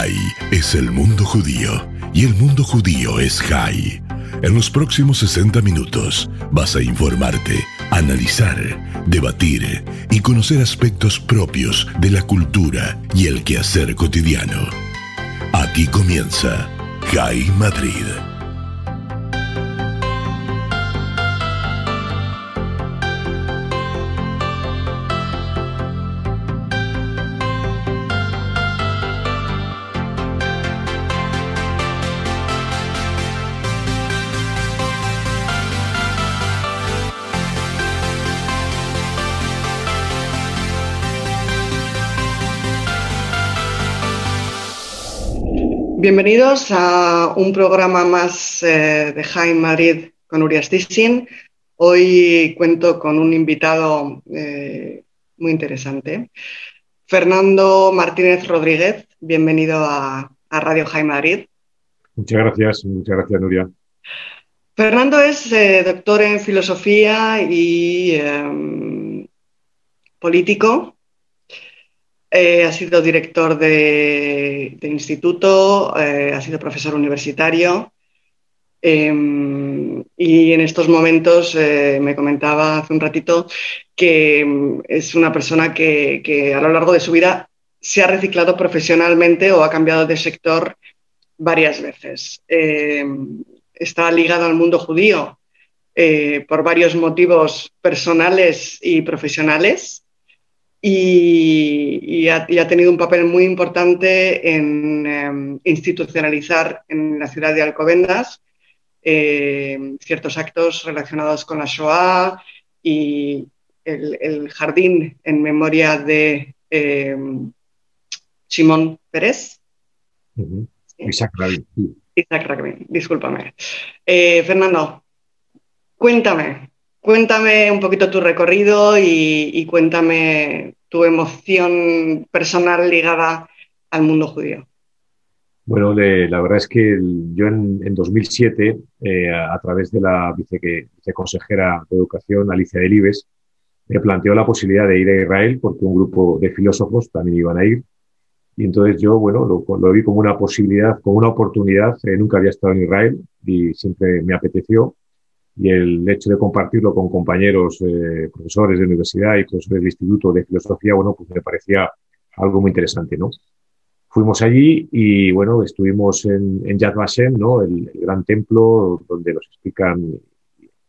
Jai es el mundo judío y el mundo judío es Jai. En los próximos 60 minutos vas a informarte, analizar, debatir y conocer aspectos propios de la cultura y el quehacer cotidiano. Aquí comienza Jai Madrid. Bienvenidos a un programa más eh, de Jaime Madrid con Urias Tissin. Hoy cuento con un invitado eh, muy interesante. Fernando Martínez Rodríguez, bienvenido a, Radio Jaime Madrid. Muchas gracias, muchas gracias, Nuria. Fernando es eh, doctor en filosofía y em, político eh, ha sido director de, instituto, eh, ha sido profesor universitario em, y en estos momentos eh, me comentaba hace un ratito que em, es una persona que, a lo largo de su vida se ha reciclado profesionalmente o ha cambiado de sector varias veces. Em, está ligado al mundo judío por varios motivos personales y profesionales y, ha, tenido un papel muy importante en em, institucionalizar en la ciudad de Alcobendas em, ciertos actos relacionados con la Shoah y el, jardín en memoria de em, Simón Pérez. Isaac Rabin. Isaac Rabin, discúlpame. Eh, Fernando, cuéntame, Cuéntame un poquito tu recorrido y, cuéntame tu emoción personal ligada al mundo judío. Bueno, la verdad es que yo en, 2007, eh, a, través de la viceconsejera de Educación, Alicia Delibes, me planteó la posibilidad de ir a Israel porque un grupo de filósofos también iban a ir. Y entonces yo, bueno, lo, vi como una posibilidad, como una oportunidad. Eh, nunca había estado en Israel y siempre me apeteció y el hecho de compartirlo con compañeros eh, profesores de universidad y profesores de instituto de filosofía, bueno, pues me parecía algo muy interesante, ¿no? Fuimos allí y, bueno, estuvimos en, en Yad Vashem, ¿no? El, gran templo donde nos explican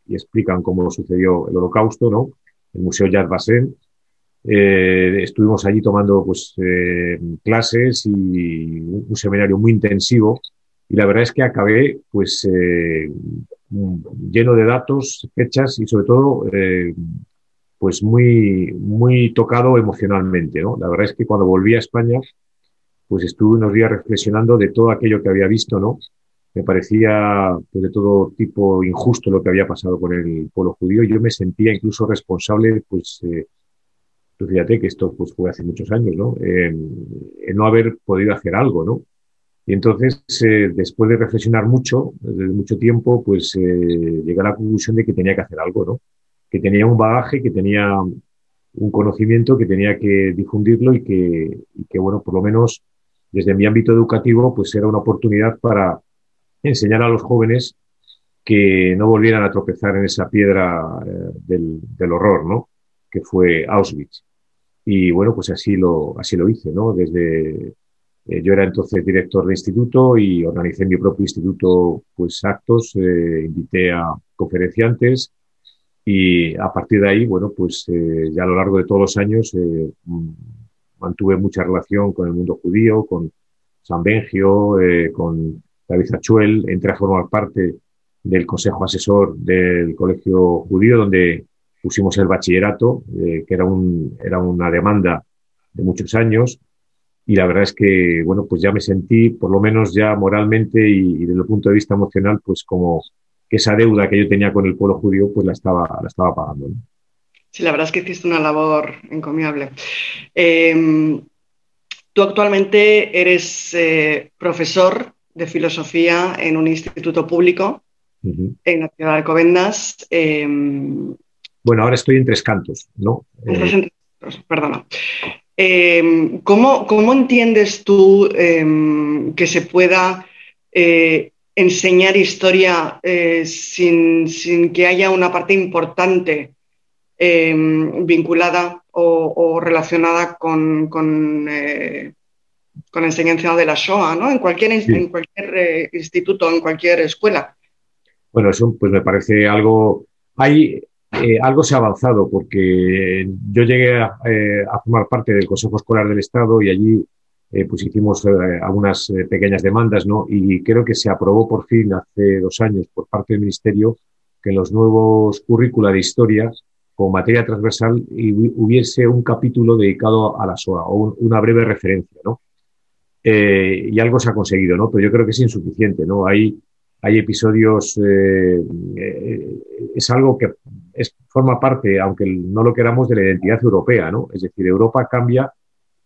y explican cómo sucedió el holocausto, ¿no? El Museo Yad Vashem. Eh, estuvimos allí tomando, pues, eh, clases y un, un, seminario muy intensivo y la verdad es que acabé, pues, lleno de datos, fechas y sobre todo, eh, pues muy, muy tocado emocionalmente. ¿no? La verdad es que cuando volví a España, pues estuve unos días reflexionando de todo aquello que había visto, ¿no? Me parecía pues, de todo tipo injusto lo que había pasado con el pueblo judío. Yo me sentía incluso responsable, pues, eh, fíjate que esto pues, fue hace muchos años, ¿no? en no haber podido hacer algo, ¿no? Y entonces, eh, después de reflexionar mucho, desde mucho tiempo, pues eh, llegué a la conclusión de que tenía que hacer algo, ¿no? Que tenía un bagaje, que tenía un conocimiento, que tenía que difundirlo y que, bueno, por lo menos desde mi ámbito educativo, pues era una oportunidad para enseñar a los jóvenes que no volvieran a tropezar en esa piedra eh, del, del, horror, ¿no? Que fue Auschwitz. Y bueno, pues así lo, así lo hice, ¿no? Desde eh, yo era entonces director de instituto y organicé en mi propio instituto pues actos, eh, invité a conferenciantes y a partir de ahí, bueno, pues eh, ya a lo largo de todos los años mm, mantuve mucha relación con el mundo judío, con San Bengio, con David Achuel, entré a formar parte del consejo asesor del colegio judío donde pusimos el bachillerato, que era, un, era una demanda de muchos años y la verdad es que, bueno, pues ya me sentí, por lo menos ya moralmente y, desde el punto de vista emocional, pues como que esa deuda que yo tenía con el pueblo judío, pues la estaba, la estaba pagando. Sí, la verdad es que hiciste una labor encomiable. Em, tú actualmente eres eh, profesor de filosofía en un instituto público en la ciudad de Alcobendas. Em, bueno, ahora estoy en Tres Cantos, ¿no? En Tres Cantos, perdona. Em, ¿cómo, entiendes tú em, que se pueda eh, enseñar historia eh, sin, que haya una parte importante em, vinculada o, relacionada con, con, eh, con, enseñanza de la Shoah, ¿no? En cualquier, en cualquier instituto, en cualquier escuela. Bueno, eso pues me parece algo... Hay, eh, algo se ha avanzado porque yo llegué eh, a, formar parte del Consejo Escolar del Estado y allí eh, pues hicimos algunas pequeñas demandas, ¿no? Y creo que se aprobó por fin hace dos años por parte del Ministerio que en los nuevos currícula de historia, como materia transversal, hubiese un capítulo dedicado a la SOA o una breve referencia, ¿no? y algo se ha conseguido, ¿no? Pero yo creo que es insuficiente, ¿no? Hay, hay episodios, es algo que es, forma parte, aunque no lo queramos, de la identidad europea, ¿no? Es decir, Europa cambia,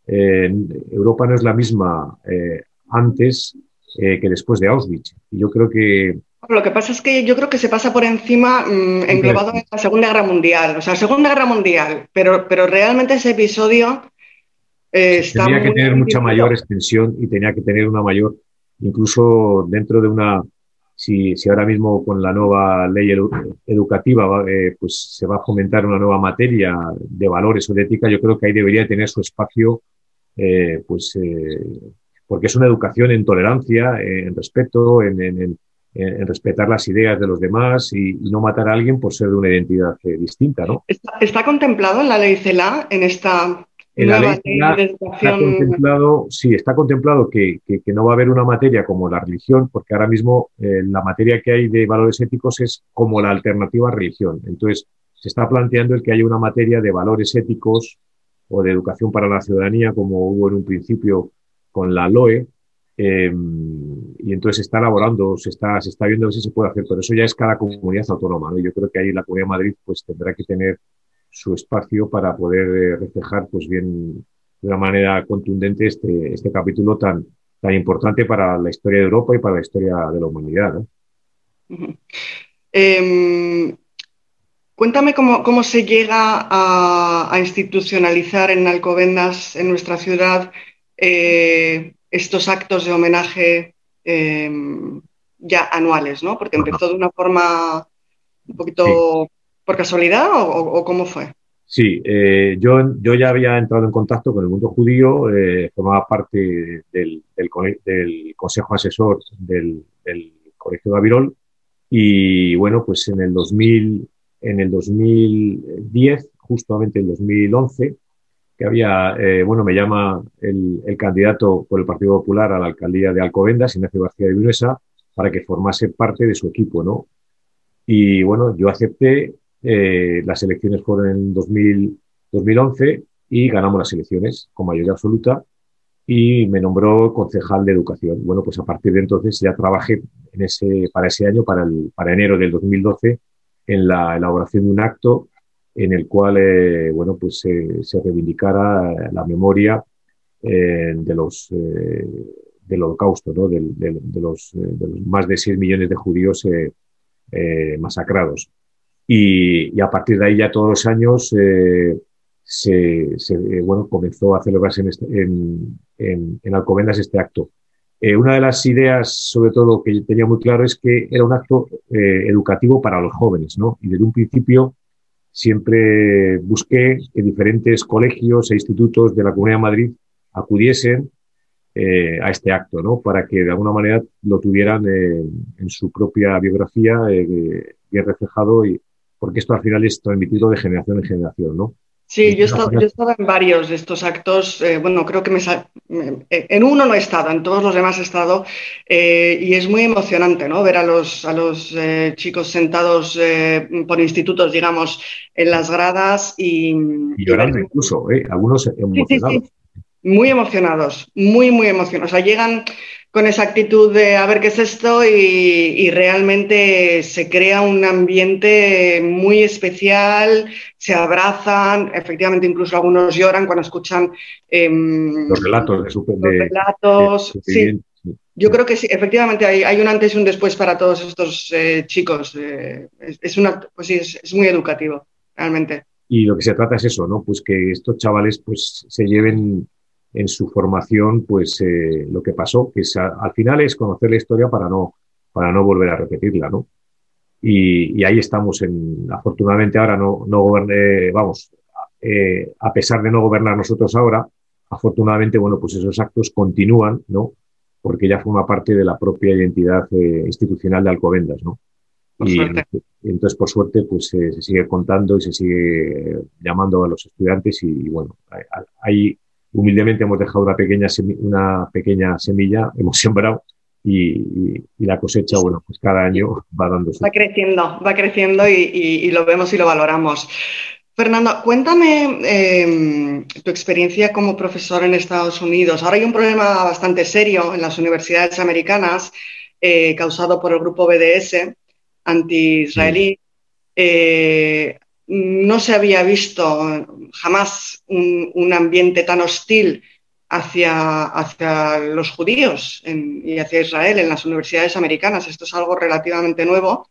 eh, Europa no es la misma eh, antes eh, que después de Auschwitz. Y yo creo que... Lo que pasa es que yo creo que se pasa por encima mm, englobado en la Segunda Guerra Mundial, o sea, Segunda Guerra Mundial, pero, pero realmente ese episodio... tenía que tener mucha mayor extensión y tenía que tener una mayor, incluso dentro de una si, si ahora mismo con la nueva ley educativa eh, pues se va a fomentar una nueva materia de valores o de ética, yo creo que ahí debería tener su espacio, eh, pues eh, porque es una educación en tolerancia, en respeto, en, en, respetar las ideas de los demás y, no matar a alguien por ser de una identidad distinta, ¿no? ¿Está, ¿Está, contemplado en la ley CELA, en esta en la ley está contemplado, sí, está contemplado que, no va a haber una materia como la religión, porque ahora mismo eh, la materia que hay de valores éticos es como la alternativa a religión. Entonces, se está planteando el que haya una materia de valores éticos o de educación para la ciudadanía, como hubo en un principio con la LOE, em, y entonces se está elaborando, se está, se está viendo si se puede hacer, pero eso ya es cada comunidad autónoma. Yo creo que ahí la Comunidad de Madrid pues, tendrá que tener su espacio para poder eh, reflejar pues bien de una manera contundente este, este capítulo tan, tan importante para la historia de Europa y para la historia de la humanidad. Em, cuéntame cómo, se llega a, institucionalizar en Alcobendas, en nuestra ciudad, eh, estos actos de homenaje em, ya anuales, ¿no? Porque empezó de una forma un poquito ¿Por casualidad o, cómo fue? Sí, eh, yo, yo ya había entrado en contacto con el mundo judío, eh, formaba parte del, consejo asesor del, Colegio de Avirol y bueno, pues en el 2000, en el 2010, justamente en el 2011, que había, eh, bueno, me llama el, candidato por el Partido Popular a la alcaldía de Alcobendas, Ignacio García de Vinuesa, para que formase parte de su equipo, ¿no? Y bueno, yo acepté, eh, las elecciones fueron en 2011 y ganamos las elecciones con mayoría absoluta y me nombró concejal de educación. Bueno, pues a partir de entonces ya trabajé para ese año, para, el, para enero del 2012, en la elaboración de un acto en el cual, eh, bueno, pues se reivindicara la memoria eh, de los del holocausto, ¿no? de, los, de, los, más de 6 millones de judíos masacrados. Y, a partir de ahí ya todos los años eh, se, eh, bueno, comenzó a celebrarse en, este, en, en, Alcobendas este acto. Eh, una de las ideas, sobre todo, que tenía muy claro es que era un acto educativo para los jóvenes, ¿no? Y desde un principio siempre busqué que diferentes colegios e institutos de la Comunidad de Madrid acudiesen a este acto, ¿no? Para que de alguna manera lo tuvieran en su propia biografía bien reflejado y, porque esto al final es transmitido de generación en generación, ¿no? Sí, yo he, estado, yo estado, en varios de estos actos, eh, bueno, creo que me, en uno no he estado, en todos los demás he estado, eh, y es muy emocionante, ¿no? Ver a los, a los eh, chicos sentados por institutos, digamos, en las gradas y... Y llorando incluso, algunos emocionados. Muy emocionados, muy, muy emocionados. O sea, llegan con esa actitud de a ver qué es esto y, realmente se crea un ambiente muy especial, se abrazan, efectivamente incluso algunos lloran cuando escuchan em, los relatos de los relatos. sí. Yo creo que sí, efectivamente hay, hay, un antes y un después para todos estos eh, chicos. Eh, es, una, pues sí, es, muy educativo, realmente. Y lo que se trata es eso, ¿no? Pues que estos chavales pues se lleven en su formación pues eh, lo que pasó, que al final es conocer la historia para no, para no volver a repetirla, ¿no? Y, ahí estamos, en, afortunadamente ahora no, no vamos, eh, a pesar de no gobernar nosotros ahora, afortunadamente, bueno, pues esos actos continúan, ¿no? Porque ya forma parte de la propia identidad eh, institucional de Alcobendas, ¿no? y, entonces, por suerte, pues se sigue contando y se sigue llamando a los estudiantes y, bueno, ahí humildemente hemos dejado una pequeña, una pequeña semilla, hemos sembrado y, la cosecha, bueno, pues cada año va dando Va creciendo, va creciendo y, lo vemos y lo valoramos. Fernando, cuéntame em, tu experiencia como profesor en Estados Unidos. Ahora hay un problema bastante serio en las universidades americanas eh, causado por el grupo BDS anti-israelí. Eh, no se había visto jamás un, ambiente tan hostil hacia, hacia los judíos y hacia Israel en las universidades americanas. Esto es algo relativamente nuevo.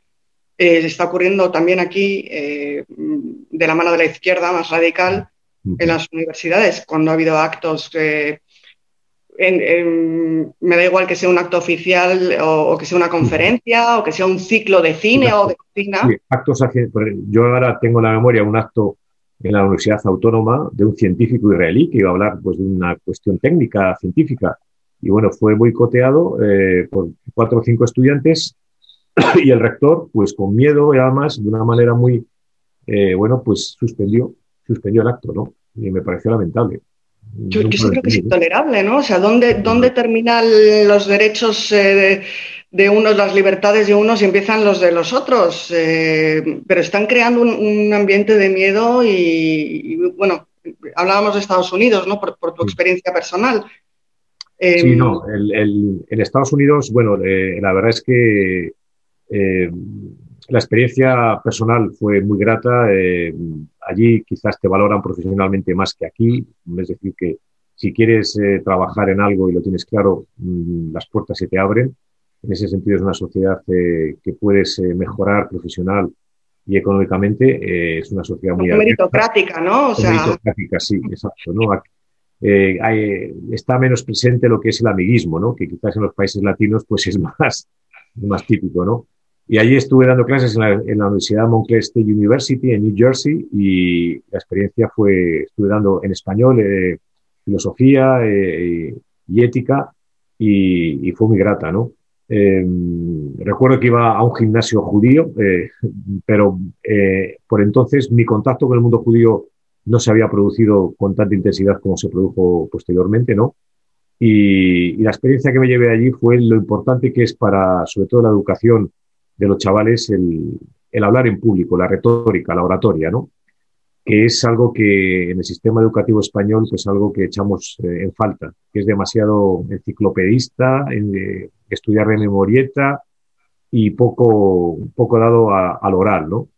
Eh, está ocurriendo también aquí eh, de la mano de la izquierda más radical en las universidades, cuando ha habido actos eh, me da igual que sea un acto oficial o, que sea una conferencia o que sea un ciclo de cine o de cocina. actos, yo ahora tengo en la memoria un acto en la Universidad Autónoma de un científico israelí que iba a hablar pues, de una cuestión técnica, científica. Y bueno, fue boicoteado eh, por cuatro o cinco estudiantes y el rector, pues con miedo y además de una manera muy, eh, bueno, pues suspendió, suspendió el acto, ¿no? Y me pareció lamentable. Yo, yo creo que es intolerable, ¿no? O sea, ¿dónde, dónde terminan los derechos eh, de, unos, las libertades de unos y empiezan los de los otros? Eh, pero están creando un, ambiente de miedo y, bueno, hablábamos de Estados Unidos, ¿no? Por, tu experiencia personal. sí, em, no, en Estados Unidos, bueno, eh, la verdad es que la experiencia personal fue muy grata. Eh, allí quizás te valoran profesionalmente más que aquí. Es decir, que si quieres eh, trabajar en algo y lo tienes claro, mm, las puertas se te abren. En ese sentido es una sociedad eh, que puedes mejorar profesional y económicamente. es una sociedad muy... Meritocrática, ¿no? O sea... Meritocrática, sí, exacto. ¿no? está menos presente lo que es el amiguismo, ¿no? que quizás en los países latinos pues es más, más típico. ¿no? Y allí estuve dando clases en la, en la, Universidad Montclair State University en New Jersey y la experiencia fue, estuve dando en español eh, filosofía eh, y ética y, y, fue muy grata, ¿no? Eh, recuerdo que iba a un gimnasio judío, eh, pero eh, por entonces mi contacto con el mundo judío no se había producido con tanta intensidad como se produjo posteriormente, ¿no? Y, y la experiencia que me llevé allí fue lo importante que es para, sobre todo, la educación de los chavales el, el hablar en público, la retórica, la oratoria, ¿no? que es algo que en el sistema educativo español pues algo que echamos eh, en falta, que es demasiado enciclopedista, en, eh, estudiar de memorieta y poco, poco dado al oral, ¿no?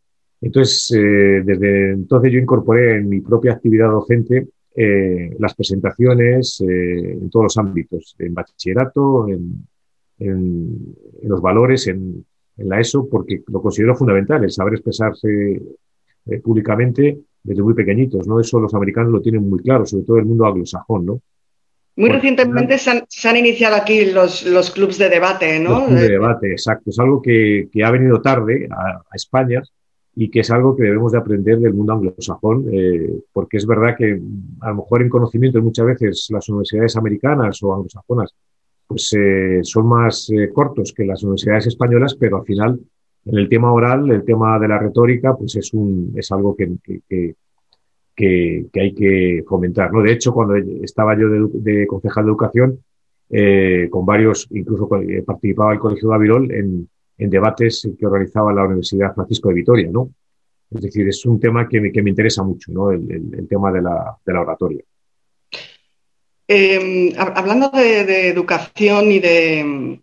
Entonces, eh, desde entonces yo incorporé en mi propia actividad docente las presentaciones en todos los ámbitos, en bachillerato, en, en los valores, en, en la ESO porque lo considero fundamental, el saber expresarse eh, públicamente desde muy pequeñitos, ¿no? Eso los americanos lo tienen muy claro, sobre todo el mundo anglosajón, ¿no? Muy recientemente se han, iniciado aquí los, los clubes de debate, ¿no? Los clubes de debate, exacto. Es algo que, que ha venido tarde a, España y que es algo que debemos de aprender del mundo anglosajón, eh, porque es verdad que a lo mejor en conocimiento muchas veces las universidades americanas o anglosajonas pues eh, son más eh, cortos que las universidades españolas, pero al final en el tema oral, el tema de la retórica, pues es, un, es algo que, que, que, que hay que fomentar. ¿no? De hecho, cuando estaba yo de, concejal de educación, eh, con varios, incluso eh, participaba el Colegio de Avirol en, en, debates que organizaba la Universidad Francisco de Vitoria, ¿no? Es decir, es un tema que me, que me interesa mucho, ¿no? El, el tema de la, de la oratoria. Eh, hablando de, educación y de,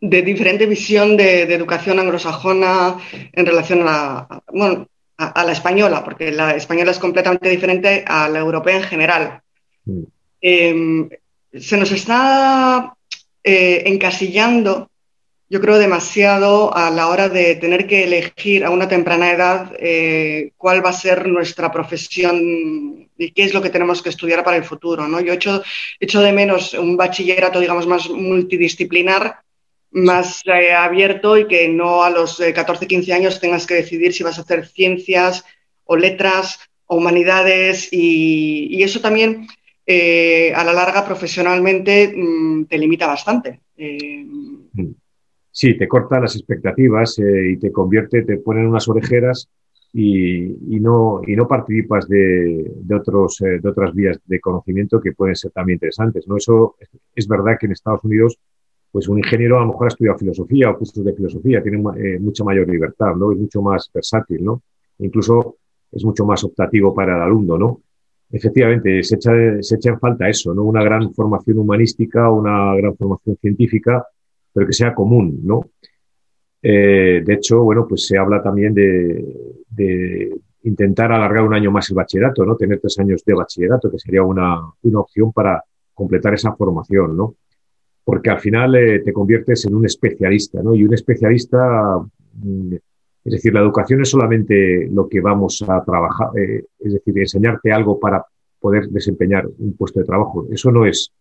de diferente visión de, educación anglosajona en relación a la, bueno, a, la española, porque la española es completamente diferente a la europea en general. Mm. Eh, se nos está eh, encasillando yo creo, demasiado a la hora de tener que elegir a una temprana edad eh, cuál va a ser nuestra profesión y qué es lo que tenemos que estudiar para el futuro. ¿no? Yo echo, echo de menos un bachillerato, digamos, más multidisciplinar, más eh, abierto y que no a los 14, 15 años tengas que decidir si vas a hacer ciencias o letras o humanidades y, eso también eh, a la larga profesionalmente mm, te limita bastante. Mm sí, te corta las expectativas eh, y te convierte, te ponen unas orejeras y, no, participas de, otros, eh, de otras vías de conocimiento que pueden ser también interesantes. ¿no? Eso es verdad que en Estados Unidos pues un ingeniero a lo mejor ha estudiado filosofía o cursos de filosofía, tiene eh, mucha mayor libertad, ¿no? Es mucho más versátil, ¿no? Incluso es mucho más optativo para el alumno, ¿no? Efectivamente, se echa, se echa en falta eso, ¿no? Una gran formación humanística, una gran formación científica pero que sea común, ¿no? Eh, de hecho, bueno, pues se habla también de, intentar alargar un año más el bachillerato, ¿no? Tener tres años de bachillerato, que sería una, opción para completar esa formación, ¿no? Porque al final eh, te conviertes en un especialista, ¿no? Y un especialista, mm, es decir, la educación es solamente lo que vamos a trabajar, eh, es decir, enseñarte algo para poder desempeñar un puesto de trabajo. Eso no es.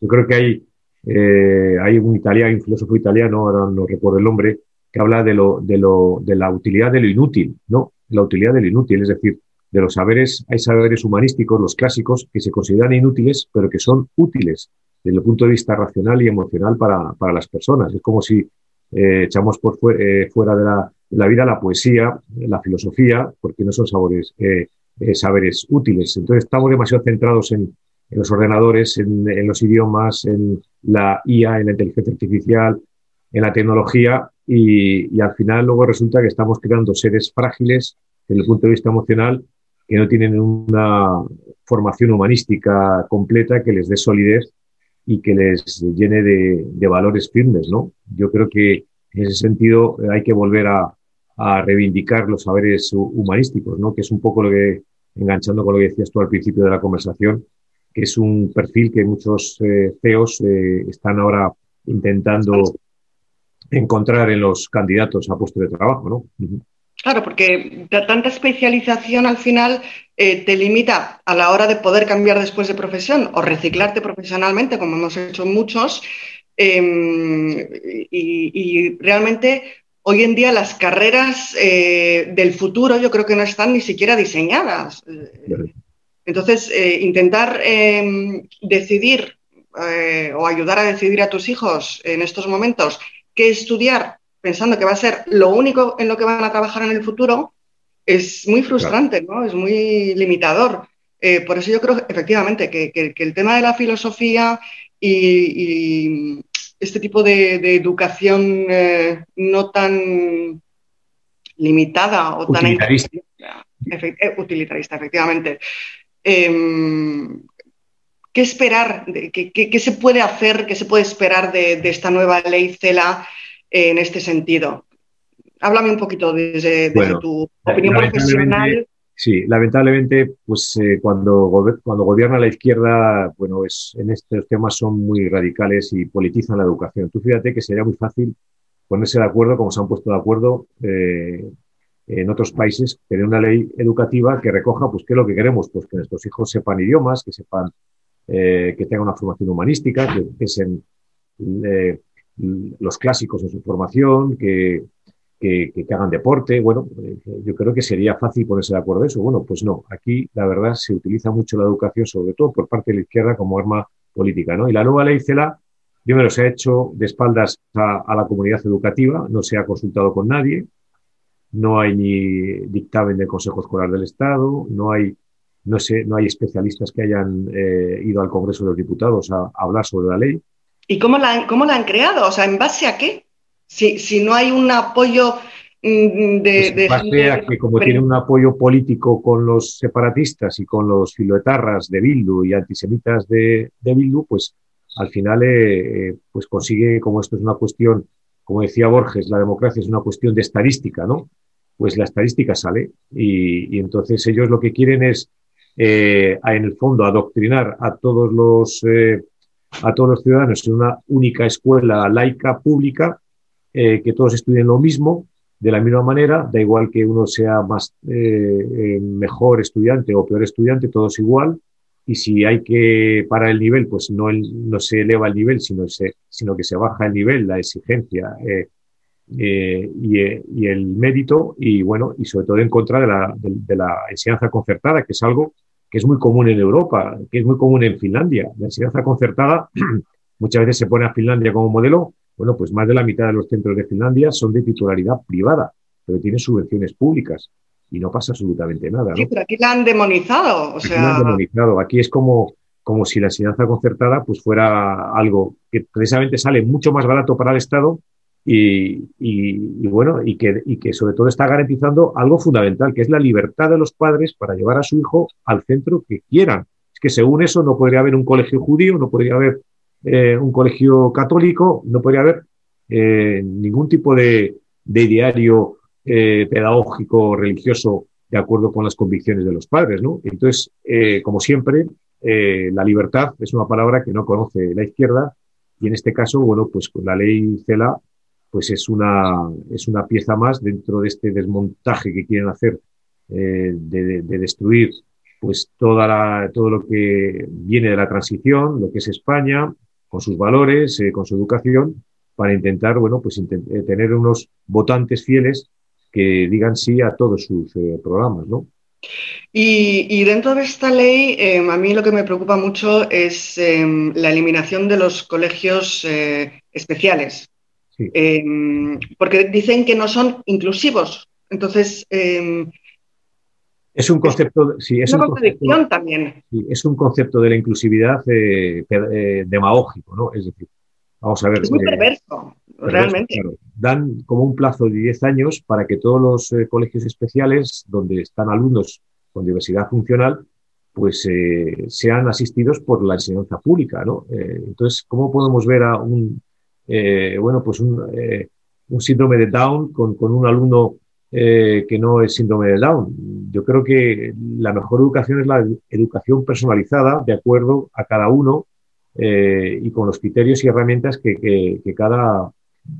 Yo creo que hay eh, hay un italiano, un filósofo italiano, ahora no recuerdo el nombre, que habla de, lo, de, lo, de la utilidad de lo inútil, ¿no? La utilidad de lo inútil, es decir, de los saberes, hay saberes humanísticos, los clásicos, que se consideran inútiles, pero que son útiles desde el punto de vista racional y emocional para, las personas. Es como si eh, echamos por eh, fuera de la, vida la poesía, la filosofía, porque no son sabores, saberes útiles. Entonces estamos demasiado centrados en, en los ordenadores, en, los idiomas, en la IA, en la inteligencia artificial, en la tecnología y, al final luego resulta que estamos creando seres frágiles desde el punto de vista emocional que no tienen una formación humanística completa que les dé solidez y que les llene de, valores firmes, ¿no? Yo creo que en ese sentido hay que volver a, a reivindicar los saberes humanísticos, ¿no? Que es un poco lo que, enganchando con lo que decías tú al principio de la conversación, que es un perfil que muchos eh, CEOs eh, están ahora intentando encontrar en los candidatos a puesto de trabajo, ¿no? Claro, porque tanta especialización al final eh, te limita a la hora de poder cambiar después de profesión o reciclarte profesionalmente, como hemos hecho muchos. Em, y, realmente hoy en día las carreras del futuro yo creo que no están ni siquiera diseñadas. Entonces, eh, intentar em, decidir eh, o ayudar a decidir a tus hijos en estos momentos qué estudiar, pensando que va a ser lo único en lo que van a trabajar en el futuro, es muy frustrante, ¿no? Es muy limitador. Eh, por eso yo creo efectivamente que, el tema de la filosofía y, este tipo de, educación no tan limitada o tan utilitarista, efectivamente, Em, ¿Qué esperar? ¿Qué, se puede hacer? ¿Qué se puede esperar de, esta nueva ley CELA en este sentido? Háblame un poquito desde, tu opinión profesional. Sí, lamentablemente, pues eh, cuando, cuando gobierna la izquierda, bueno, es, en estos temas son muy radicales y politizan la educación. Tú fíjate que sería muy fácil ponerse de acuerdo, como se han puesto de acuerdo, eh, en otros países tener una ley educativa que recoja, pues, qué es lo que queremos, pues que nuestros hijos sepan idiomas, que sepan, eh, que tengan una formación humanística, que pesen eh, los clásicos en su formación, que, que, hagan deporte. Bueno, eh, yo creo que sería fácil ponerse de acuerdo en eso. Bueno, pues no. Aquí, la verdad, se utiliza mucho la educación, sobre todo por parte de la izquierda, como arma política, ¿no? Y la nueva ley CELA, primero se ha hecho de espaldas a la comunidad educativa, no se ha consultado con nadie, no hay ni dictamen del Consejo Escolar del Estado, no hay, no sé, no hay especialistas que hayan eh, ido al Congreso de los Diputados a, hablar sobre la ley. ¿Y cómo la, han, cómo la han creado? O sea, ¿en base a qué? Si, si no hay un apoyo mm, de... Pues en base a que como tiene un apoyo político con los separatistas y con los filoetarras de Bildu y antisemitas de, de Bildu, pues al final eh, eh, pues consigue, como esto es una cuestión como decía Borges, la democracia es una cuestión de estadística, ¿no? Pues la estadística sale. Y, entonces ellos lo que quieren es, eh, en el fondo, adoctrinar a todos los eh, a todos los ciudadanos en una única escuela laica pública que todos estudien lo mismo, de la misma manera, da igual que uno sea más mejor estudiante o peor estudiante, todos igual, y si hay que parar el nivel, pues no, no se eleva el nivel, sino, se, sino que se baja el nivel, la exigencia eh, eh, y, el mérito, y bueno, y sobre todo en contra de la, de, la, enseñanza concertada, que es algo que es muy común en Europa, que es muy común en Finlandia. La enseñanza concertada muchas veces se pone a Finlandia como modelo, bueno, pues más de la mitad de los centros de Finlandia son de titularidad privada, pero tienen subvenciones públicas y no pasa absolutamente nada. Sí, pero aquí la han demonizado. O sea... han demonizado. Aquí es como, como si la enseñanza concertada pues fuera algo que precisamente sale mucho más barato para el Estado y, bueno, y que, y que sobre todo está garantizando algo fundamental, que es la libertad de los padres para llevar a su hijo al centro que quieran. Es que según eso no podría haber un colegio judío, no podría haber eh, un colegio católico, no podría haber eh, ningún tipo de, de diario eh, pedagógico, religioso, de acuerdo con las convicciones de los padres, ¿no? Entonces, eh, como siempre, eh, la libertad es una palabra que no conoce la izquierda y en este caso, bueno, pues con la ley CELA, pues es una, es una pieza más dentro de este desmontaje que quieren hacer de, destruir pues toda la, todo lo que viene de la transición, lo que es España, con sus valores, con su educación, para intentar, bueno, pues tener unos votantes fieles que digan sí a todos sus eh, programas, ¿no? Y, dentro de esta ley, em, a mí lo que me preocupa mucho es em, la eliminación de los colegios eh, em, porque dicen que no son inclusivos. Entonces, es un concepto, sí, es una contradicción también. es un concepto de la inclusividad eh, demagógico, ¿no? Es decir, vamos a ver. Es muy perverso realmente. dan como un plazo de 10 años para que todos los eh, colegios especiales donde están alumnos con diversidad funcional pues eh, sean asistidos por la enseñanza pública, ¿no? Eh, entonces, ¿cómo podemos ver a un, bueno, pues un, un, síndrome de Down con, un alumno que no es síndrome de Down? Yo creo que la mejor educación es la educación personalizada de acuerdo a cada uno y con los criterios y herramientas que, cada,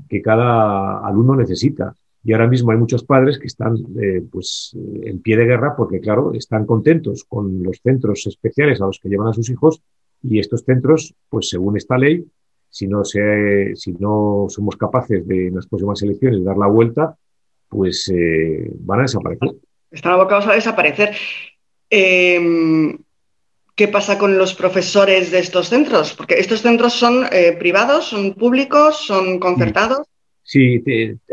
que cada alumno necesita. Y ahora mismo hay muchos padres que están eh, pues, en pie de guerra porque, claro, están contentos con los centros especiales a los que llevan a sus hijos y estos centros, pues según esta ley, si no, se, si no somos capaces de en las próximas elecciones dar la vuelta, pues eh, van a desaparecer. Están abocados a desaparecer. Eh, ¿Qué pasa con los profesores de estos centros? Porque estos centros son eh, privados, son públicos, son concertados. Sí,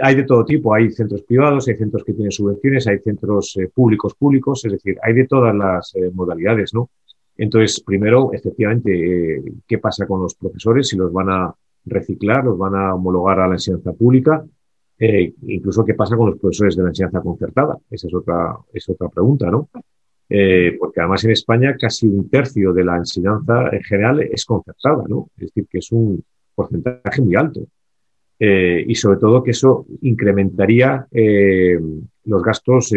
hay de todo tipo. Hay centros privados, hay centros que tienen subvenciones, hay centros eh, públicos públicos, es decir, hay de todas las modalidades, ¿no? Entonces, primero, efectivamente, ¿qué pasa con los profesores? Si los van a reciclar, los van a homologar a la enseñanza pública, incluso qué pasa con los profesores de la enseñanza concertada. Esa es otra, es otra pregunta, ¿no? Eh, porque además en España casi un tercio de la enseñanza en general es concertada, ¿no? Es decir, que es un porcentaje muy alto. Eh, y sobre todo que eso incrementaría eh, los gastos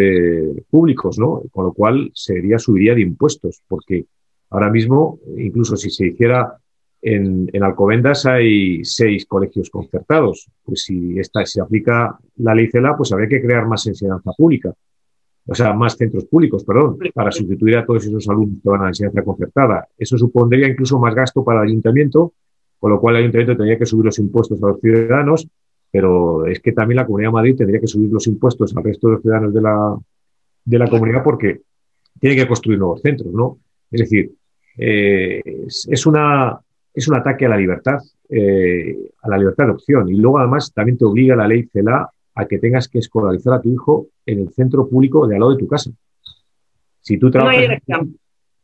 públicos, ¿no? Con lo cual sería subiría de impuestos, porque ahora mismo, incluso si se hiciera en, en Alcobendas hay seis colegios concertados, pues si esta se aplica la ley CELA, pues habría que crear más enseñanza pública o sea, más centros públicos, perdón, para sustituir a todos esos alumnos que van a la enseñanza concertada. Eso supondría incluso más gasto para el ayuntamiento, con lo cual el ayuntamiento tendría que subir los impuestos a los ciudadanos, pero es que también la Comunidad de Madrid tendría que subir los impuestos al resto de los ciudadanos de la, de la comunidad porque tiene que construir nuevos centros, ¿no? Es decir, eh, es, una, es un ataque a la libertad, eh, a la libertad de opción. Y luego, además, también te obliga la ley CELA a que tengas que escolarizar a tu hijo en el centro público de al lado de tu casa. Si tú trabajas,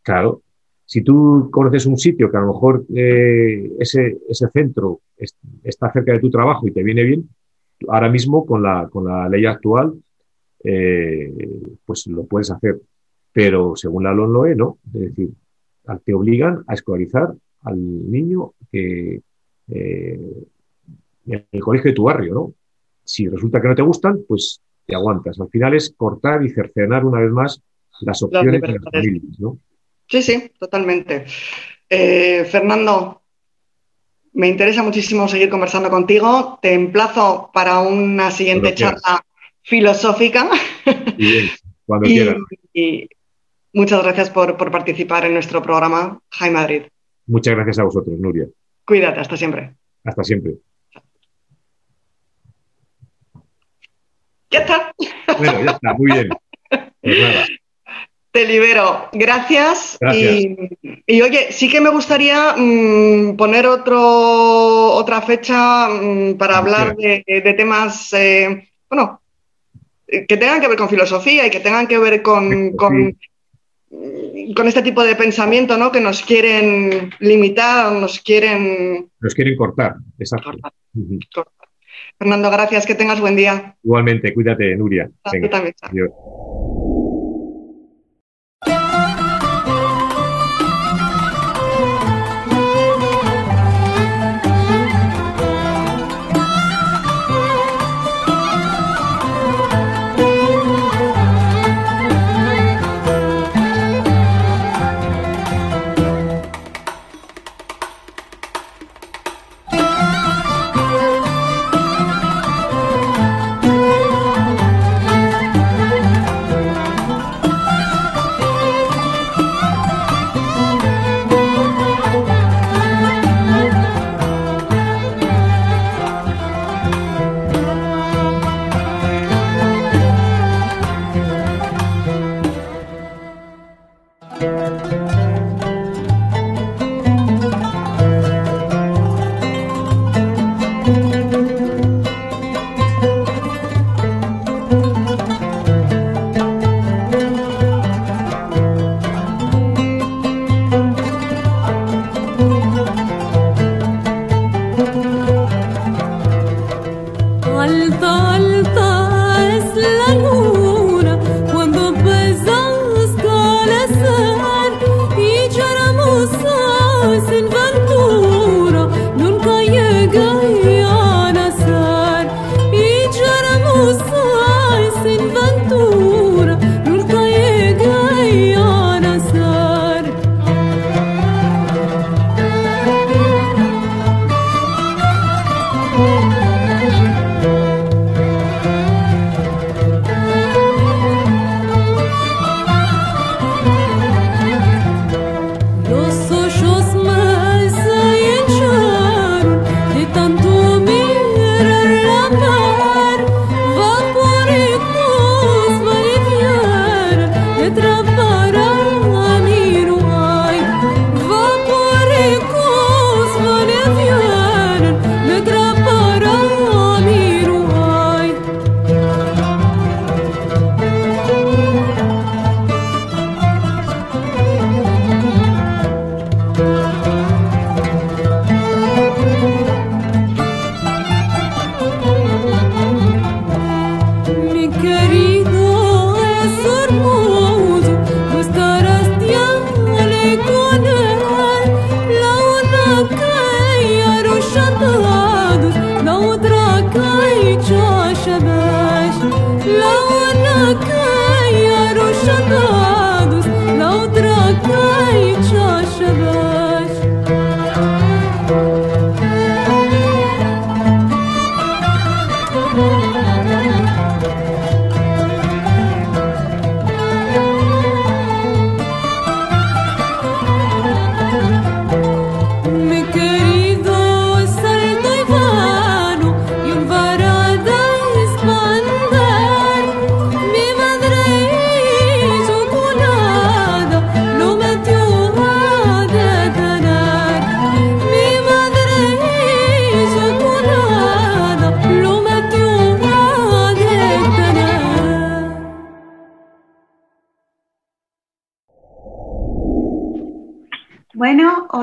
claro, si tú conoces un sitio que a lo mejor eh, ese, ese centro está cerca de tu trabajo y te viene bien, ahora mismo con la, con la ley actual, eh, pues lo puedes hacer. Pero según la LONLOE, no. Es decir, te obligan a escolarizar al niño que, eh, en el colegio de tu barrio, ¿no? Si resulta que no te gustan, pues te aguantas. Al final es cortar y cercenar una vez más las opciones de las familias, ¿no? Sí, sí, totalmente. Eh, Fernando. Me interesa muchísimo seguir conversando contigo. Te emplazo para una siguiente charla filosófica. Bien, cuando quieras. Y muchas gracias por, por participar en nuestro programa High Madrid. Muchas gracias a vosotros, Nuria. Cuídate, hasta siempre. Hasta siempre. Ya está. Bueno, ya está, muy bien. Pues nada. Te libero. Gracias. Gracias. Y, y, oye, sí que me gustaría mmm, poner otro, otra fecha mmm, para hablar de, de temas, eh, bueno, que tengan que ver con filosofía y que tengan que ver con, con, con, este tipo de pensamiento, ¿no? Que nos quieren limitar, nos quieren... Nos quieren cortar, exacto. Cortar. Cortar. Fernando, gracias, que tengas buen día. Igualmente, cuídate, Nuria. Venga, también. Adiós.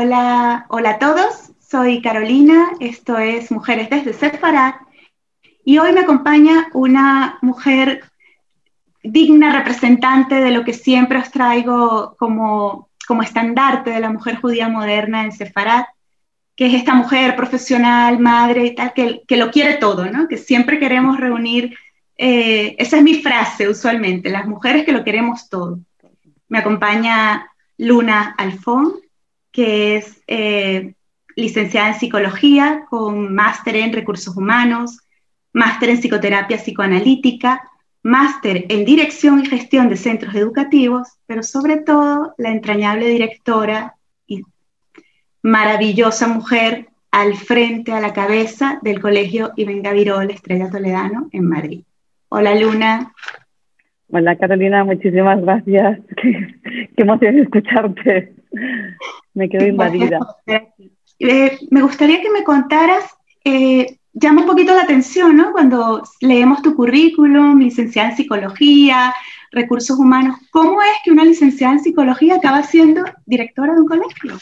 Hola, hola a todos. Soy Carolina, esto es Mujeres desde Sefarat y hoy me acompaña una mujer digna representante de lo que siempre os traigo como, como estandarte de la mujer judía moderna en Sefarat, que es esta mujer profesional, madre y tal, que, que lo quiere todo, ¿no? Que siempre queremos reunir, eh, esa es mi frase usualmente, las mujeres que lo queremos todo. Me acompaña Luna Alfón, que es eh, licenciada en psicología con máster en recursos humanos, máster en psicoterapia psicoanalítica, máster en dirección y gestión de centros educativos, pero sobre todo la entrañable directora y maravillosa mujer al frente, a la cabeza del Colegio Ibn Gavirol Estrella Toledano en Madrid. Hola Luna. Hola Carolina, muchísimas gracias. Qué, emoción escucharte. Me quedo invadida. Eh, me gustaría que me contaras, eh, llama un poquito la atención, ¿no? Cuando leemos tu currículum, licenciada en psicología, recursos humanos, ¿cómo es que una licenciada en psicología acaba siendo directora de un colegio?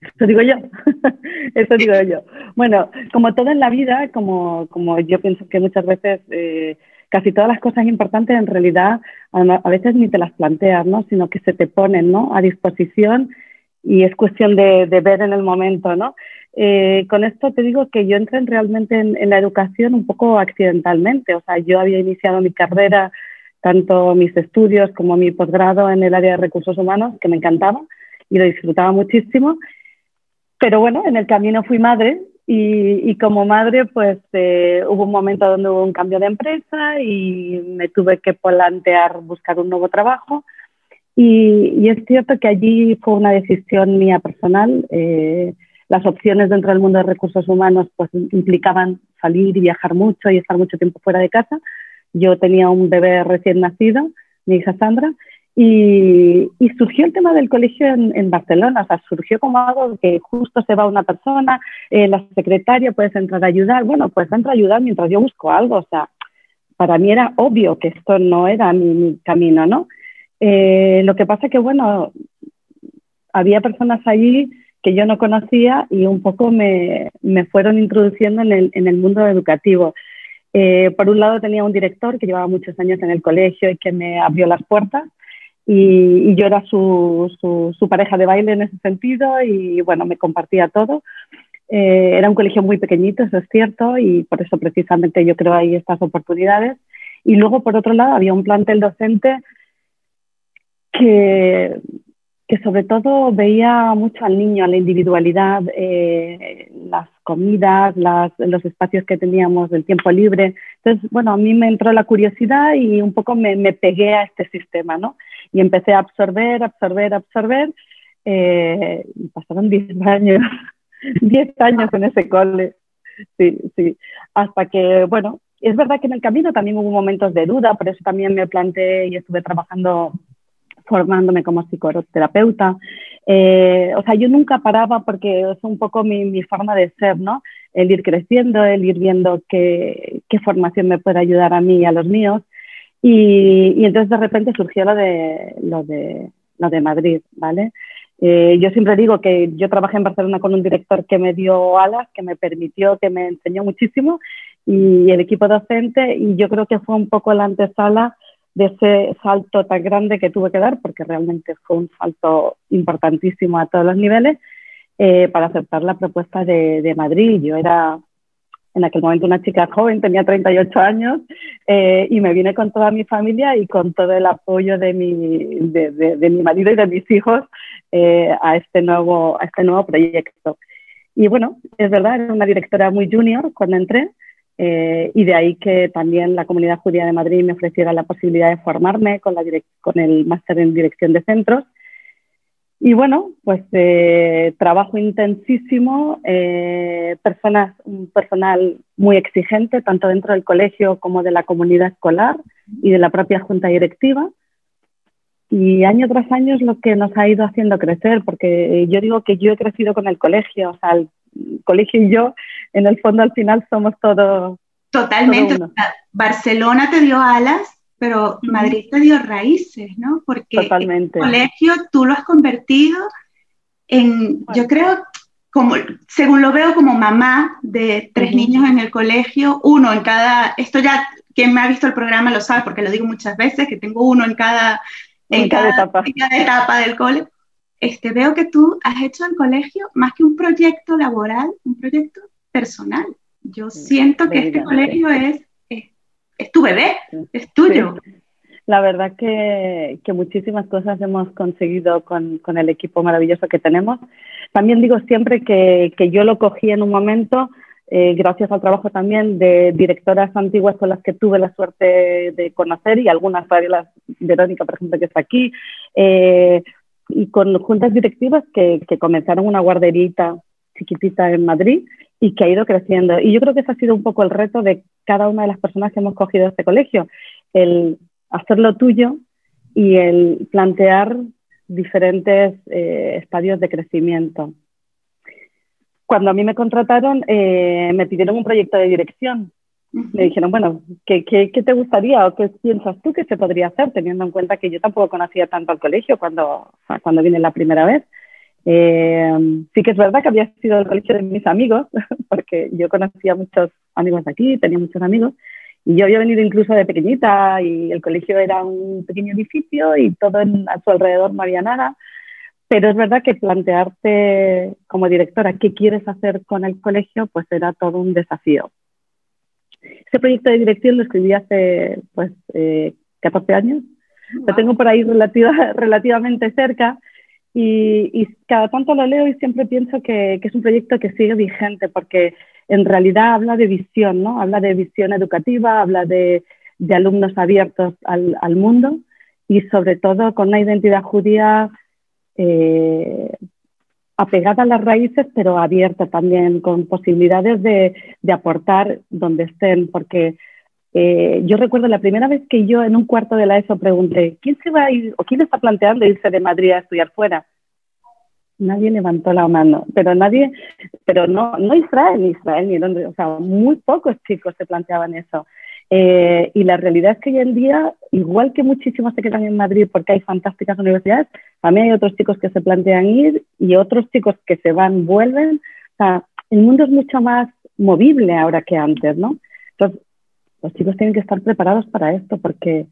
Eso digo yo, eso digo yo. Bueno, como todo en la vida, como, como yo pienso que muchas veces eh, casi todas las cosas importantes en realidad a, veces ni te las planteas, ¿no? Sino que se te ponen, ¿no? A disposición y es cuestión de, ver en el momento, ¿no? Eh, con esto te digo que yo entré realmente en, en, la educación un poco accidentalmente, o sea, yo había iniciado mi carrera, tanto mis estudios como mi posgrado en el área de recursos humanos, que me encantaba y lo disfrutaba muchísimo, pero bueno, en el camino fui madre y, como madre pues eh, hubo un momento donde hubo un cambio de empresa y me tuve que plantear buscar un nuevo trabajo. Y, es cierto que allí fue una decisión mía personal. Eh, las opciones dentro del mundo de recursos humanos pues implicaban salir y viajar mucho y estar mucho tiempo fuera de casa. Yo tenía un bebé recién nacido, mi hija Sandra, y, surgió el tema del colegio en, Barcelona, o sea, surgió como algo que justo se va una persona, eh, la secretaria puedes entrar a ayudar, bueno, pues entra a ayudar mientras yo busco algo, o sea, para mí era obvio que esto no era mi, camino, ¿no? Eh, lo que pasa que, bueno, había personas allí que yo no conocía y un poco me, me fueron introduciendo en el, en el mundo educativo. Eh, por un lado tenía un director que llevaba muchos años en el colegio y que me abrió las puertas y, yo era su, su, pareja de baile en ese sentido y bueno, me compartía todo. Eh, era un colegio muy pequeñito, eso es cierto, y por eso precisamente yo creo ahí estas oportunidades. Y luego, por otro lado, había un plantel docente que, que sobre todo veía mucho al niño, a la individualidad, eh, las comidas, las, los espacios que teníamos del tiempo libre. Entonces, bueno, a mí me entró la curiosidad y un poco me, me pegué a este sistema, ¿no? y empecé a absorber, absorber, absorber. Eh, y pasaron 10 años, 10 años en ese cole. Sí, sí. Hasta que, bueno, es verdad que en el camino también hubo momentos de duda, por eso también me planteé y estuve trabajando formándome como psicoterapeuta. Eh, o sea, yo nunca paraba porque es un poco mi, mi, forma de ser, ¿no? El ir creciendo, el ir viendo qué, qué formación me puede ayudar a mí y a los míos. Y, entonces de repente surgió lo de, lo de, lo de Madrid, ¿vale? Eh, yo siempre digo que yo trabajé en Barcelona con un director que me dio alas, que me permitió, que me enseñó muchísimo, y el equipo docente, y yo creo que fue un poco la antesala de ese salto tan grande que tuve que dar, porque realmente fue un salto importantísimo a todos los niveles, eh, para aceptar la propuesta de, Madrid. Yo era en aquel momento una chica joven, tenía 38 años, eh, y me vine con toda mi familia y con todo el apoyo de mi, de, mi marido y de mis hijos eh, a, este nuevo, a este nuevo proyecto. Y bueno, es verdad, era una directora muy junior cuando entré, eh, y de ahí que también la Comunidad Judía de Madrid me ofreciera la posibilidad de formarme con, la con el máster en dirección de centros y bueno, pues eh, trabajo intensísimo, eh, personas, un personal muy exigente, tanto dentro del colegio como de la comunidad escolar y de la propia junta directiva. Y año tras año es lo que nos ha ido haciendo crecer, porque yo digo que yo he crecido con el colegio, o sea, el colegio y yo, en el fondo al final somos todos. Totalmente. Barcelona te dio alas pero Madrid te dio raíces, ¿no? Porque el colegio tú lo has convertido en, yo creo, como, según lo veo como mamá de tres niños en el colegio, uno en cada, esto ya, quien me ha visto el programa lo sabe, porque lo digo muchas veces, que tengo uno en cada, en, cada, etapa. etapa del colegio. Este, veo que tú has hecho el colegio más que un proyecto laboral, un proyecto personal. Yo siento que este colegio es es tu bebé, es tuyo. la verdad que, que, muchísimas cosas hemos conseguido con, con, el equipo maravilloso que tenemos. También digo siempre que, que yo lo cogí en un momento, eh, gracias al trabajo también de directoras antiguas con las que tuve la suerte de conocer y algunas, Verónica, por ejemplo, que está aquí, eh, y con juntas directivas que, que comenzaron una guarderita chiquitita en Madrid y que ha ido creciendo. Y yo creo que ese ha sido un poco el reto de cada una de las personas que hemos cogido este colegio, el hacerlo tuyo y el plantear diferentes eh, estadios de crecimiento. Cuando a mí me contrataron, eh, me pidieron un proyecto de dirección. Me dijeron, bueno, ¿qué, ¿qué, qué, te gustaría o qué piensas tú que se podría hacer, teniendo en cuenta que yo tampoco conocía tanto al colegio cuando, cuando vine la primera vez? Eh, sí que es verdad que había sido el colegio de mis amigos, porque yo conocía muchos amigos de aquí, tenía muchos amigos, y yo había venido incluso de pequeñita y el colegio era un pequeño edificio y todo en, a su alrededor no había nada. Pero es verdad que plantearte como directora qué quieres hacer con el colegio, pues era todo un desafío. Ese proyecto de dirección lo escribí hace pues eh, 14 años. Lo tengo por ahí relativa, relativamente cerca y, y, cada tanto lo leo y siempre pienso que, que, es un proyecto que sigue vigente porque en realidad habla de visión, ¿no? Habla de visión educativa, habla de, de alumnos abiertos al, al, mundo y sobre todo con una identidad judía eh, apegada a las raíces, pero abierta también, con posibilidades de, de aportar donde estén, porque eh, yo recuerdo la primera vez que yo en un cuarto de la ESO pregunté, ¿quién se va a ir o quién está planteando irse de Madrid a estudiar fuera? Nadie levantó la mano, pero nadie, pero no, no Israel, ni Israel, ni donde, o sea, muy pocos chicos se planteaban eso. Eh, y la realidad es que hoy en día, igual que muchísimos se quedan en Madrid porque hay fantásticas universidades, también hay otros chicos que se plantean ir y otros chicos que se van, vuelven. O sea, el mundo es mucho más movible ahora que antes, ¿no? Entonces, los chicos tienen que estar preparados para esto porque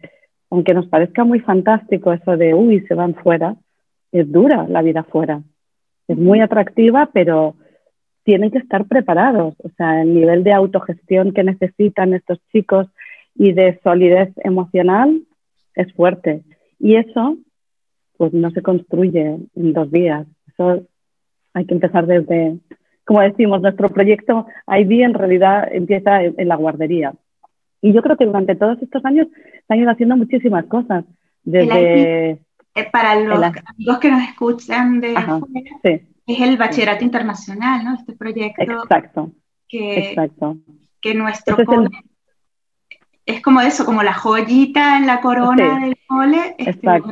aunque nos parezca muy fantástico eso de, uy, se van fuera, es dura la vida fuera. Es muy atractiva, pero tienen que estar preparados. O sea, el nivel de autogestión que necesitan estos chicos y de solidez emocional es fuerte. Y eso, pues no se construye en dos días. Eso hay que empezar desde, como decimos, nuestro proyecto ID en realidad empieza en la guardería. Y yo creo que durante todos estos años se han ido haciendo muchísimas cosas. Desde, eh, para los amigos que nos escuchan de Ajá, afuera, sí. Es el bachillerato internacional, ¿no? Este proyecto. Exacto. Que, exacto. que nuestro es, cole, el... es, como eso, como la joyita en la corona sí, del cole. Este,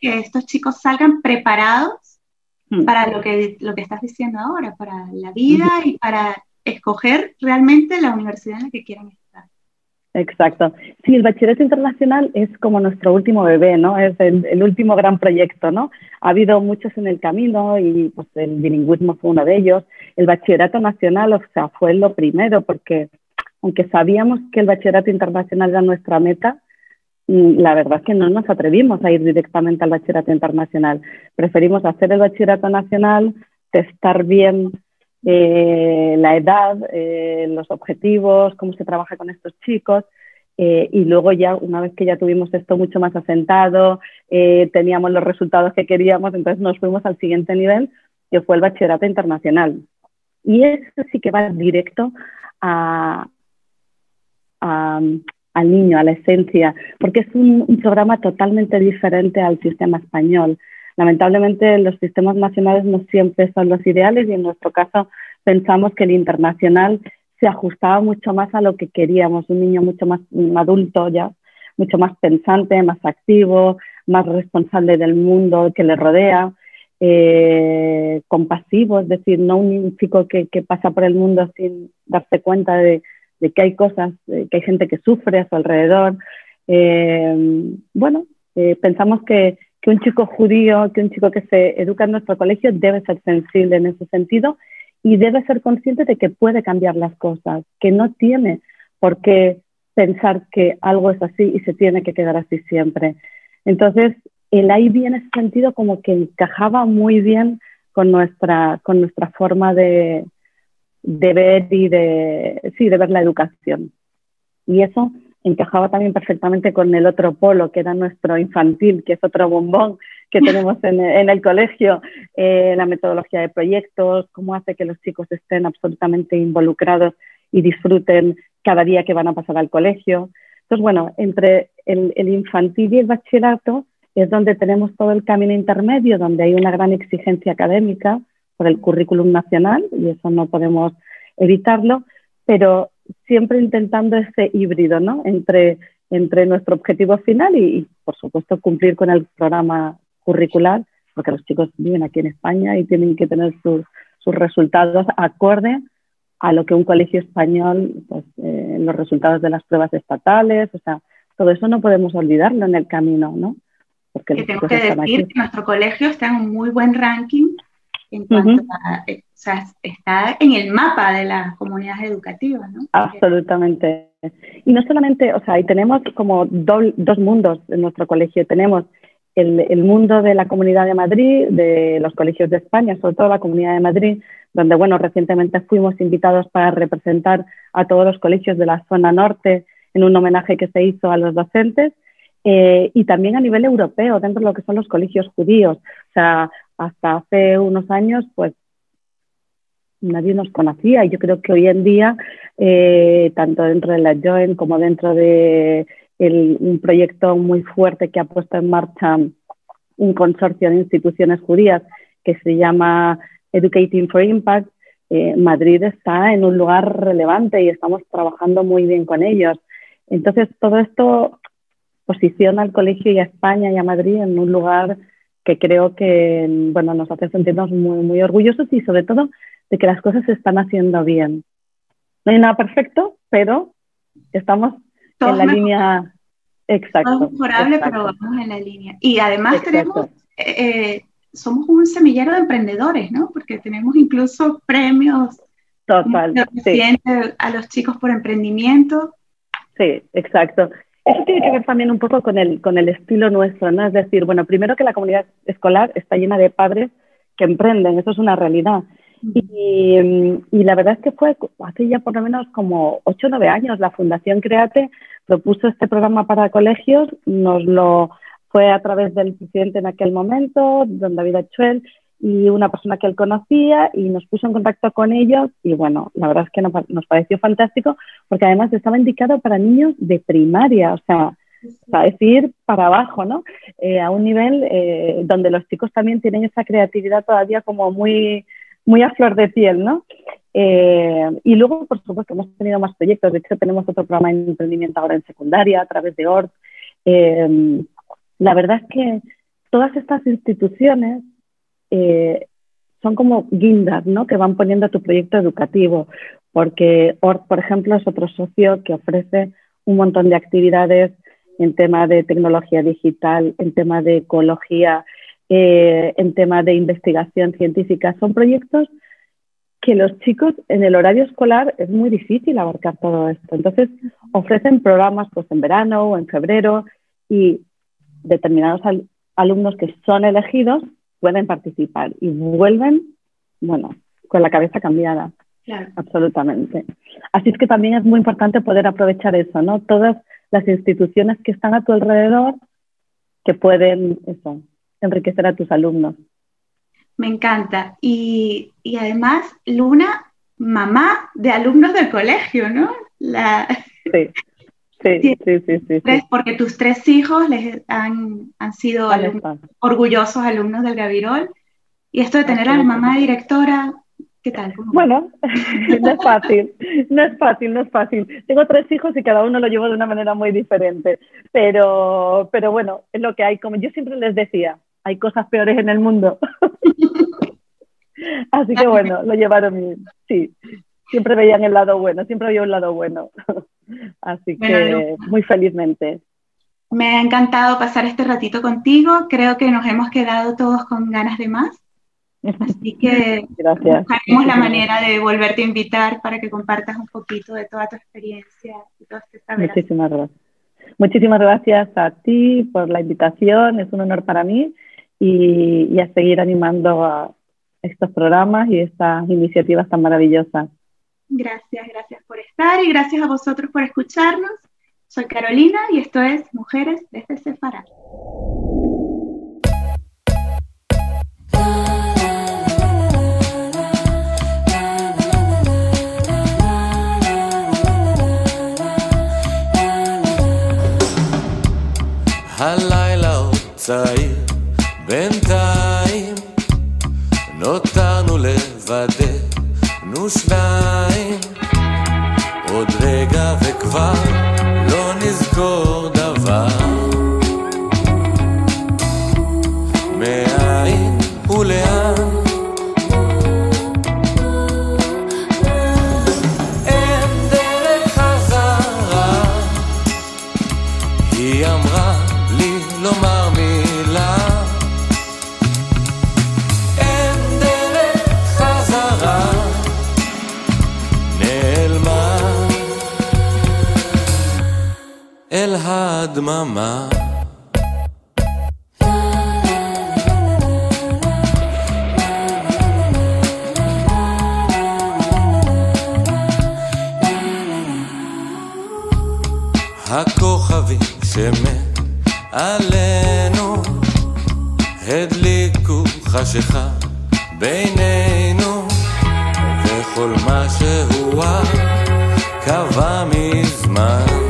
que estos chicos salgan preparados mm. para lo que, lo que estás diciendo ahora, para la vida mm. y para escoger realmente la universidad en la que quieran estar. Exacto. Sí, el bachillerato internacional es como nuestro último bebé, ¿no? Es el, último gran proyecto, ¿no? Ha habido muchos en el camino y pues el bilingüismo fue uno de ellos. El bachillerato nacional, o sea, fue lo primero porque aunque sabíamos que el bachillerato internacional era nuestra meta, mm, la verdad es que no nos atrevimos a ir directamente al bachillerato internacional. Preferimos hacer el bachillerato nacional, testar bien eh, la edad, eh, los objetivos, cómo se trabaja con estos chicos. Eh, y luego ya, una vez que ya tuvimos esto mucho más asentado, teníamos los resultados que queríamos, entonces nos fuimos al siguiente nivel, que fue el bachillerato internacional. Y eso sí que va directo a, al niño, a la esencia, porque es un programa totalmente diferente al sistema español lamentablemente los sistemas nacionales no siempre son los ideales y en nuestro caso pensamos que el internacional se ajustaba mucho más a lo que queríamos, un niño mucho más adulto ya, mucho más pensante, más activo, más responsable del mundo que le rodea, eh, compasivo, es decir, no un chico que, pasa por el mundo sin darse cuenta de, que hay cosas, que hay gente que sufre a su alrededor. Eh, bueno, eh, pensamos que, que un chico judío, que un chico que se educa en nuestro colegio debe ser sensible en ese sentido y debe ser consciente de que puede cambiar las cosas, que no tiene por qué pensar que algo es así y se tiene que quedar así siempre. Entonces, el IB en ese sentido como que encajaba muy bien con nuestra, con nuestra forma de, de ver y de, sí, de ver la educación. Y eso encajaba también perfectamente con el otro polo, que era nuestro infantil, que es otro bombón que tenemos en, el colegio, eh, la metodología de proyectos, cómo hace que los chicos estén absolutamente involucrados y disfruten cada día que van a pasar al colegio. Entonces, bueno, entre el, el infantil y el bachillerato es donde tenemos todo el camino intermedio, donde hay una gran exigencia académica por el currículum nacional, y eso no podemos evitarlo, pero siempre intentando ese híbrido, ¿no? Entre, entre nuestro objetivo final y, por supuesto, cumplir con el programa curricular, porque los chicos viven aquí en España y tienen que tener sus, sus resultados acorde a lo que un colegio español, pues, eh, los resultados de las pruebas estatales, o sea, todo eso no podemos olvidarlo en el camino, ¿no? Porque que tengo que decir que nuestro colegio está en un muy buen ranking en cuanto a, eh, o sea, está en el mapa de las comunidades educativas, ¿no? Absolutamente. Y no solamente, o sea, ahí tenemos como dos mundos en nuestro colegio. Tenemos el, el, mundo de la Comunidad de Madrid, de los colegios de España, sobre todo la Comunidad de Madrid, donde, bueno, recientemente fuimos invitados para representar a todos los colegios de la zona norte en un homenaje que se hizo a los docentes. Eh, y también a nivel europeo, dentro de lo que son los colegios judíos. O sea, hasta hace unos años, pues nadie nos conocía yo creo que hoy en día, eh, tanto dentro de la Joint como dentro de un proyecto muy fuerte que ha puesto en marcha un consorcio de instituciones judías que se llama Educating for Impact, eh, Madrid está en un lugar relevante y estamos trabajando muy bien con ellos. Entonces, todo esto posiciona al colegio y a España y a Madrid en un lugar que creo que bueno, nos hace sentirnos muy, muy orgullosos y sobre todo de que las cosas se están haciendo bien. No hay nada perfecto, pero estamos en la línea exacta. No mejorable, pero vamos en la línea. Y además tenemos, eh, somos un semillero de emprendedores, ¿no? Porque tenemos incluso premios Total, sí. a los chicos por emprendimiento. Sí, exacto. Eso tiene que ver también un poco con el, con el estilo nuestro, ¿no? Es decir, bueno, primero que la comunidad escolar está llena de padres que emprenden, eso es una realidad. Y, y, la verdad es que fue hace ya por lo menos como 8 o 9 años la Fundación Create propuso este programa para colegios, nos lo fue a través del presidente en aquel momento, don David Achuel, y una persona que él conocía y nos puso en contacto con ellos y bueno, la verdad es que nos, pareció fantástico porque además estaba indicado para niños de primaria, o sea, para decir para abajo, ¿no? Eh, a un nivel eh, donde los chicos también tienen esa creatividad todavía como muy, muy a flor de piel, ¿no? Eh, y luego, por supuesto, hemos tenido más proyectos. De hecho, tenemos otro programa de emprendimiento ahora en secundaria a través de ORT. la verdad es que todas estas instituciones eh, son como guindas, ¿no? Que van poniendo a tu proyecto educativo, porque ORT, por ejemplo, es otro socio que ofrece un montón de actividades en tema de tecnología digital, en tema de ecología, eh, en tema de investigación científica. Son proyectos que los chicos en el horario escolar es muy difícil abarcar todo esto. Entonces, ofrecen programas pues en verano o en febrero y determinados alumnos que son elegidos pueden participar y vuelven, bueno, con la cabeza cambiada. Absolutamente. Así es que también es muy importante poder aprovechar eso, ¿no? Todas las instituciones que están a tu alrededor que pueden eso, enriquecer a tus alumnos. Me encanta. Y, y además, Luna, mamá de alumnos del colegio, ¿no? La... Sí. Sí, sí, sí, sí, Porque tus tres hijos les han, han sido orgullosos alumnos del Gavirol. Y esto de tener a la mamá directora, ¿qué tal? Bueno, no es fácil, no es fácil, no es fácil. Tengo tres hijos y cada uno lo llevo de una manera muy diferente. Pero, pero bueno, es lo que hay. Como yo siempre les decía, hay cosas peores en el mundo. Así que bueno, lo llevaron bien. Sí, siempre veían el lado bueno, siempre había un lado bueno. Así que muy felizmente. Me ha encantado pasar este ratito contigo. Creo que nos hemos quedado todos con ganas de más. Así que Gracias. buscaremos la manera de volverte a invitar para que compartas un poquito de toda tu experiencia y todo este saber. Muchísimas gracias. Muchísimas gracias a ti por la invitación. Es un honor para mí y, y a seguir animando a estos programas y estas iniciativas tan maravillosas. Gracias, gracias por estar y gracias a vosotros por escucharnos. Soy Carolina y esto es Mujeres desde Sefarad. הלילה עוד צעיר, בינתיים נותרנו לבדנו שניים. עוד רגע וכבר לא נזכור הדממה. הכוכבים שמעלינו הדליקו חשיכה בינינו וכל מה שהוא קבע מזמן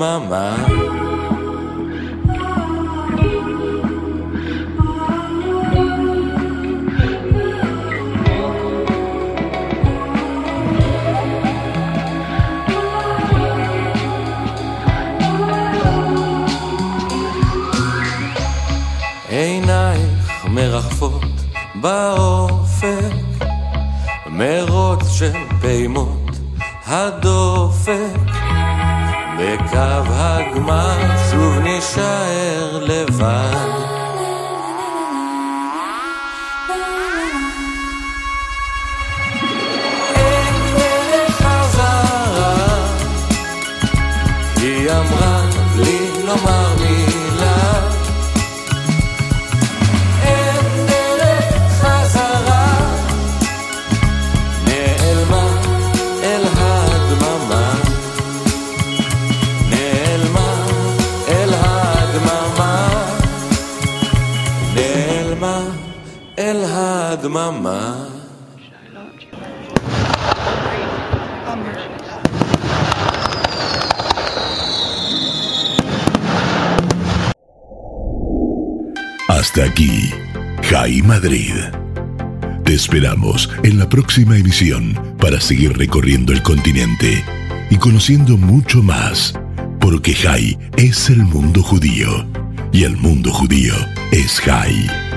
my mind. Te esperamos en la próxima emisión para seguir recorriendo el continente y conociendo mucho más, porque Jai es el mundo judío y el mundo judío es Jai.